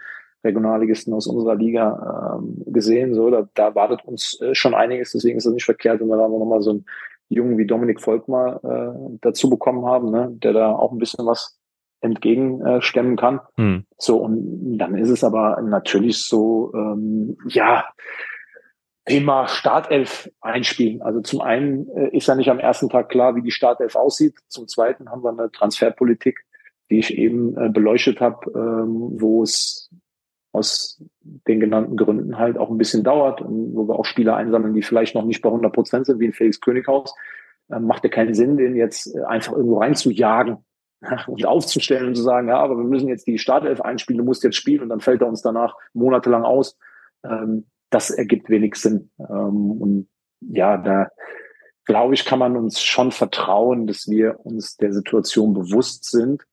Regionalligisten aus unserer Liga ähm, gesehen. So, da, da wartet uns äh, schon einiges, deswegen ist es nicht verkehrt, wenn wir da nochmal so einen Jungen wie Dominik Volkmar äh, dazu bekommen haben, ne? der da auch ein bisschen was entgegenstemmen kann. Hm. So, und dann ist es aber natürlich so, ähm, ja, Thema Startelf einspielen. Also zum einen äh, ist ja nicht am ersten Tag klar, wie die Startelf aussieht. Zum zweiten haben wir eine Transferpolitik, die ich eben äh, beleuchtet habe, ähm, wo es aus den genannten Gründen halt auch ein bisschen dauert und wo wir auch Spieler einsammeln, die vielleicht noch nicht bei 100 Prozent sind, wie ein Felix Könighaus. Ähm, macht ja keinen Sinn, den jetzt äh, einfach irgendwo reinzujagen und aufzustellen und zu sagen, ja, aber wir müssen jetzt die Startelf einspielen, du musst jetzt spielen und dann fällt er uns danach monatelang aus. Ähm, das ergibt wenig Sinn. Ähm, und ja, da glaube ich, kann man uns schon vertrauen, dass wir uns der Situation bewusst sind,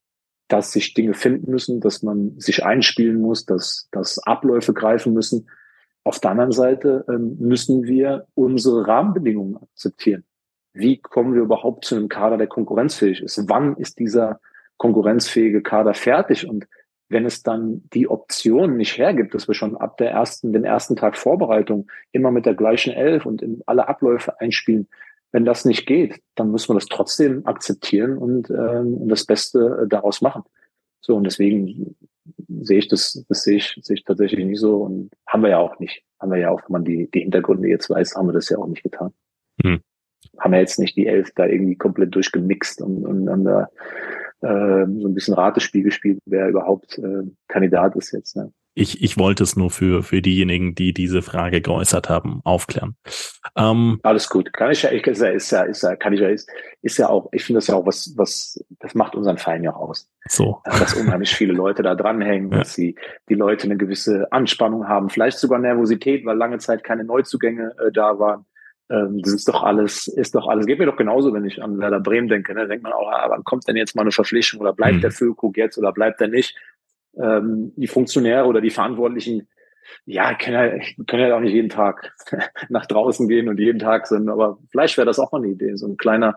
dass sich Dinge finden müssen, dass man sich einspielen muss, dass, dass Abläufe greifen müssen. Auf der anderen Seite ähm, müssen wir unsere Rahmenbedingungen akzeptieren. Wie kommen wir überhaupt zu einem Kader, der konkurrenzfähig ist? Wann ist dieser konkurrenzfähige Kader fertig? Und wenn es dann die Option nicht hergibt, dass wir schon ab der ersten, den ersten Tag Vorbereitung immer mit der gleichen Elf und in alle Abläufe einspielen, wenn das nicht geht, dann müssen wir das trotzdem akzeptieren und ähm, das Beste äh, daraus machen. So, und deswegen sehe ich das, das sehe ich, sehe ich tatsächlich nicht so und haben wir ja auch nicht. Haben wir ja auch, wenn man die, die Hintergründe jetzt weiß, haben wir das ja auch nicht getan. Hm. Haben wir jetzt nicht die Elf da irgendwie komplett durchgemixt und, und dann da äh, so ein bisschen Ratespiel gespielt, wer überhaupt äh, Kandidat ist jetzt. Ne? Ich, ich wollte es nur für, für diejenigen, die diese Frage geäußert haben, aufklären. Ähm, Alles gut. Kann ich ja, ist ja, ist ja, ist ja, kann ich ja, ist, ist ja auch, ich finde das ja auch was, was, das macht unseren Verein ja auch aus. So. Dass unheimlich viele Leute da dranhängen, ja. dass sie die Leute eine gewisse Anspannung haben, vielleicht sogar Nervosität, weil lange Zeit keine Neuzugänge äh, da waren. Ähm, das ist doch alles, ist doch alles. Geht mir doch genauso, wenn ich an Werder Bremen denke. Ne? Denkt man auch, ah, wann kommt denn jetzt mal eine Verpflichtung oder bleibt mhm. der Füllkrug jetzt oder bleibt er nicht? Ähm, die Funktionäre oder die Verantwortlichen, ja, können ja, können ja auch nicht jeden Tag nach draußen gehen und jeden Tag sind, aber vielleicht wäre das auch mal eine Idee, so ein kleiner ein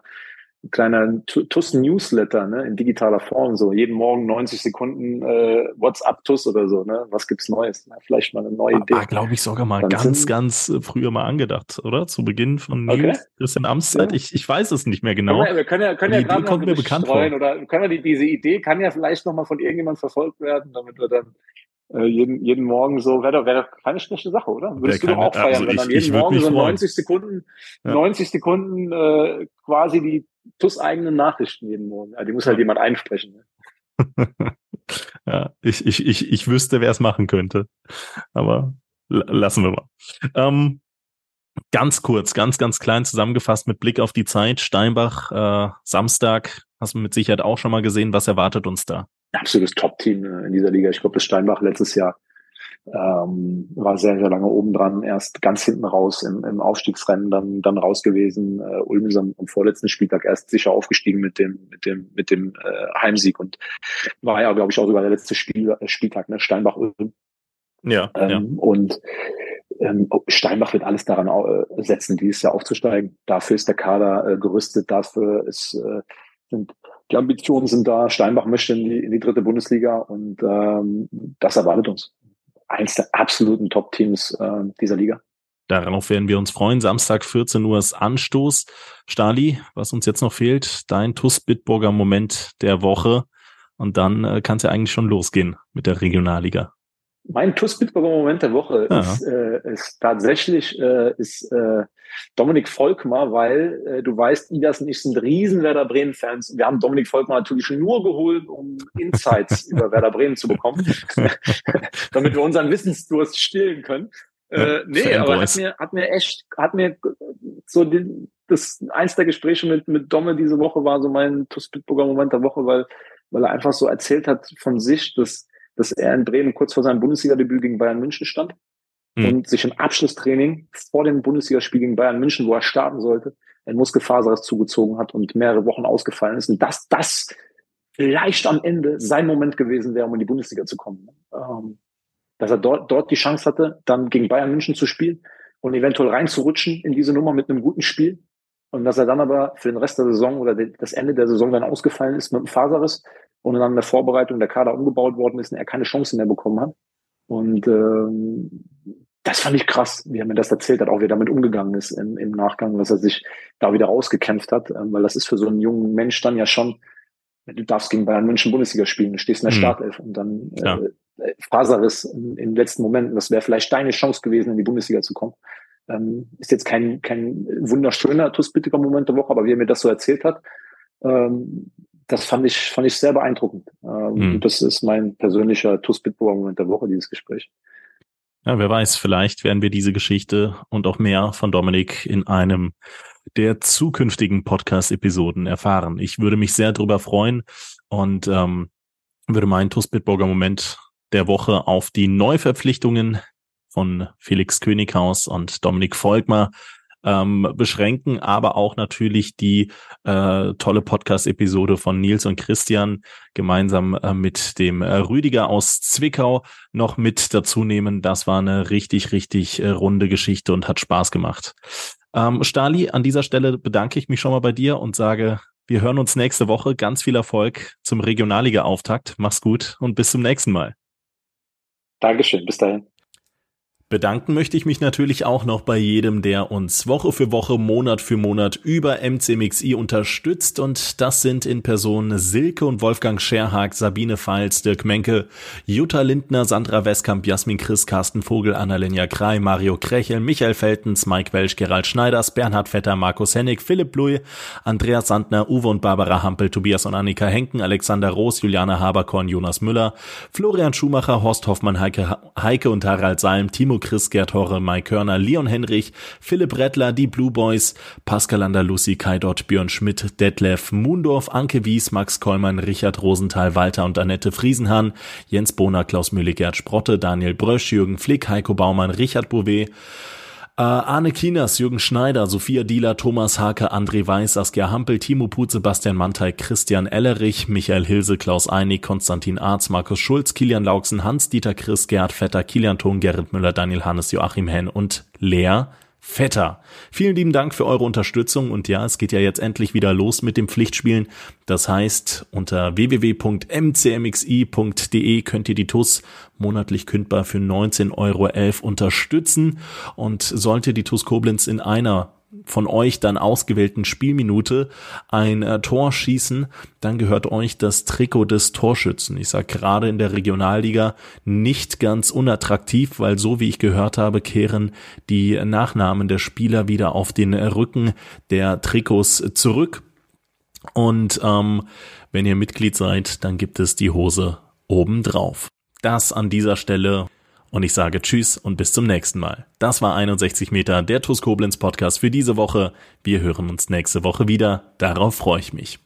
kleiner TUS-Newsletter ne, in digitaler Form, so jeden Morgen 90 Sekunden äh, WhatsApp-TUS oder so. Ne? Was gibt's Neues? Na, vielleicht mal eine neue Idee. Ah, glaube ich sogar mal Dann ganz, ganz äh, früher mal angedacht, oder? Zu Beginn von Nils okay. Christian Amtszeit. Ja. Ich, ich weiß es nicht mehr genau. Wir, wir können ja, können ja gerade bekannt streuen. Oder können wir die, diese Idee kann ja vielleicht nochmal von irgendjemand verfolgt werden, damit wir dann äh, jeden, jeden Morgen so, wäre doch, wäre doch keine schlechte Sache, oder? Würdest du doch auch feiern, also wenn dann jeden Morgen so 90 Sekunden, ja. 90 Sekunden äh, quasi die TUS-eigenen Nachrichten jeden Morgen. Ja, die muss halt jemand einsprechen. Ne? ja, ich, ich, ich, ich wüsste, wer es machen könnte. Aber lassen wir mal. Ähm, ganz kurz, ganz, ganz klein zusammengefasst mit Blick auf die Zeit. Steinbach, äh, Samstag, hast du mit Sicherheit auch schon mal gesehen. Was erwartet uns da? Absolutes Top-Team äh, in dieser Liga. Ich glaube, das Steinbach letztes Jahr ähm, war sehr, sehr lange oben dran, erst ganz hinten raus im, im Aufstiegsrennen, dann, dann raus gewesen. Äh, Ulm ist am, am vorletzten Spieltag erst sicher aufgestiegen mit dem, mit dem, mit dem äh, Heimsieg und war ja, glaube ich, auch sogar der letzte Spiel, äh, Spieltag, ne? Steinbach-Ulm. Ja, ähm, ja. Und ähm, oh, Steinbach wird alles daran äh, setzen, dieses Jahr aufzusteigen. Dafür ist der Kader äh, gerüstet, dafür ist, äh, sind die Ambitionen sind da. Steinbach möchte in die, in die dritte Bundesliga und ähm, das erwartet uns eins der absoluten Top-Teams äh, dieser Liga. Darauf werden wir uns freuen. Samstag 14 Uhr ist Anstoß. Stali, was uns jetzt noch fehlt, dein TUS Bitburger Moment der Woche. Und dann äh, kann es ja eigentlich schon losgehen mit der Regionalliga. Mein TUS Bitburger Moment der Woche ist, äh, ist tatsächlich äh, ist äh, Dominik Volkmar, weil äh, du weißt, Idas und ich sind riesen Werder Bremen Fans. Wir haben Dominik Volkmar natürlich nur geholt, um Insights über Werder Bremen zu bekommen, damit wir unseren Wissensdurst stillen können. Äh, nee, aber hat mir, hat mir echt, hat mir so die, das eins der Gespräche mit, mit Domme diese Woche war so mein TUS Bitburger Moment der Woche, weil, weil er einfach so erzählt hat von sich, dass dass er in Bremen kurz vor seinem Bundesliga-Debüt gegen Bayern München stand mhm. und sich im Abschlusstraining vor dem Bundesligaspiel gegen Bayern München, wo er starten sollte, ein Muskelfaserriss zugezogen hat und mehrere Wochen ausgefallen ist. Und dass das vielleicht am Ende sein Moment gewesen wäre, um in die Bundesliga zu kommen. Ähm, dass er dort, dort die Chance hatte, dann gegen Bayern München zu spielen und eventuell reinzurutschen in diese Nummer mit einem guten Spiel. Und dass er dann aber für den Rest der Saison oder das Ende der Saison dann ausgefallen ist mit einem Faserriss und dann in der Vorbereitung der Kader umgebaut worden ist und er keine Chance mehr bekommen hat. Und ähm, das fand ich krass, wie er mir das erzählt hat, auch wie er damit umgegangen ist im, im Nachgang, dass er sich da wieder rausgekämpft hat, ähm, weil das ist für so einen jungen Mensch dann ja schon, du darfst gegen Bayern München Bundesliga spielen, du stehst in der mhm. Startelf und dann ja. äh, Faserriss im, im letzten Moment, das wäre vielleicht deine Chance gewesen, in die Bundesliga zu kommen. Ähm, ist jetzt kein, kein wunderschöner tussbittiger Moment der Woche, aber wie er mir das so erzählt hat, ähm, das fand ich, fand ich sehr beeindruckend. Ähm, mhm. Das ist mein persönlicher tuss Moment der Woche, dieses Gespräch. Ja, wer weiß, vielleicht werden wir diese Geschichte und auch mehr von Dominik in einem der zukünftigen Podcast-Episoden erfahren. Ich würde mich sehr darüber freuen und ähm, würde meinen TUS Bitburger Moment der Woche auf die Neuverpflichtungen von Felix Könighaus und Dominik Volkmar ähm, beschränken, aber auch natürlich die äh, tolle Podcast-Episode von Nils und Christian gemeinsam äh, mit dem äh, Rüdiger aus Zwickau noch mit dazu nehmen. Das war eine richtig, richtig äh, runde Geschichte und hat Spaß gemacht. Ähm, Stali, an dieser Stelle bedanke ich mich schon mal bei dir und sage, wir hören uns nächste Woche. Ganz viel Erfolg zum Regionalliga-Auftakt. Mach's gut und bis zum nächsten Mal. Dankeschön. Bis dahin. Bedanken möchte ich mich natürlich auch noch bei jedem, der uns Woche für Woche, Monat für Monat über MCMXI unterstützt. Und das sind in Person Silke und Wolfgang Scherhag, Sabine Pfalz, Dirk Menke, Jutta Lindner, Sandra Westkamp, Jasmin Chris, Carsten Vogel, Annalena Krei, Mario Krechel, Michael Feltens, Mike Welsch, Gerald Schneiders, Bernhard Vetter, Markus Hennig, Philipp Lui, Andreas Sandner, Uwe und Barbara Hampel, Tobias und Annika Henken, Alexander Roos, Juliane Haberkorn, Jonas Müller, Florian Schumacher, Horst Hoffmann, Heike, Heike und Harald Salm, Timo Nico, Chris Gerd Horre, Mike Körner, Leon Henrich, Philipp Rettler, die Blue Boys, Pascal Andalusi, Kai Dott, Björn Schmidt, Detlef, Mundorf, Anke Wies, Max Kollmann, Richard Rosenthal, Walter und Annette Friesenhahn, Jens Bohner, Klaus Mühle, Gerd Sprotte, Daniel Brösch, Jürgen Flick, Heiko Baumann, Richard Bouvet, äh, Arne Kinas, Jürgen Schneider, Sophia Dieler, Thomas Hake, André Weiß, Saskia Hampel, Timo Put, Sebastian Mantei, Christian Ellerich, Michael Hilse, Klaus Einig, Konstantin Arz, Markus Schulz, Kilian Lauksen, Hans-Dieter Chris, Gerhard Vetter, Kilian Thon, Gerrit Müller, Daniel Hannes, Joachim Henn und Lea Vetter. Vielen lieben Dank für eure Unterstützung und ja, es geht ja jetzt endlich wieder los mit dem Pflichtspielen. Das heißt, unter www.mcmxi.de könnt ihr die TUS monatlich kündbar für 19,11 Euro unterstützen und sollte die TUS Koblenz in einer von euch dann ausgewählten Spielminute ein äh, Tor schießen, dann gehört euch das Trikot des Torschützen. Ich sag gerade in der Regionalliga nicht ganz unattraktiv, weil so wie ich gehört habe, kehren die Nachnamen der Spieler wieder auf den Rücken der Trikots zurück. Und ähm, wenn ihr Mitglied seid, dann gibt es die Hose obendrauf. Das an dieser Stelle und ich sage Tschüss und bis zum nächsten Mal. Das war 61 Meter, der TUS Koblenz Podcast für diese Woche. Wir hören uns nächste Woche wieder. Darauf freue ich mich.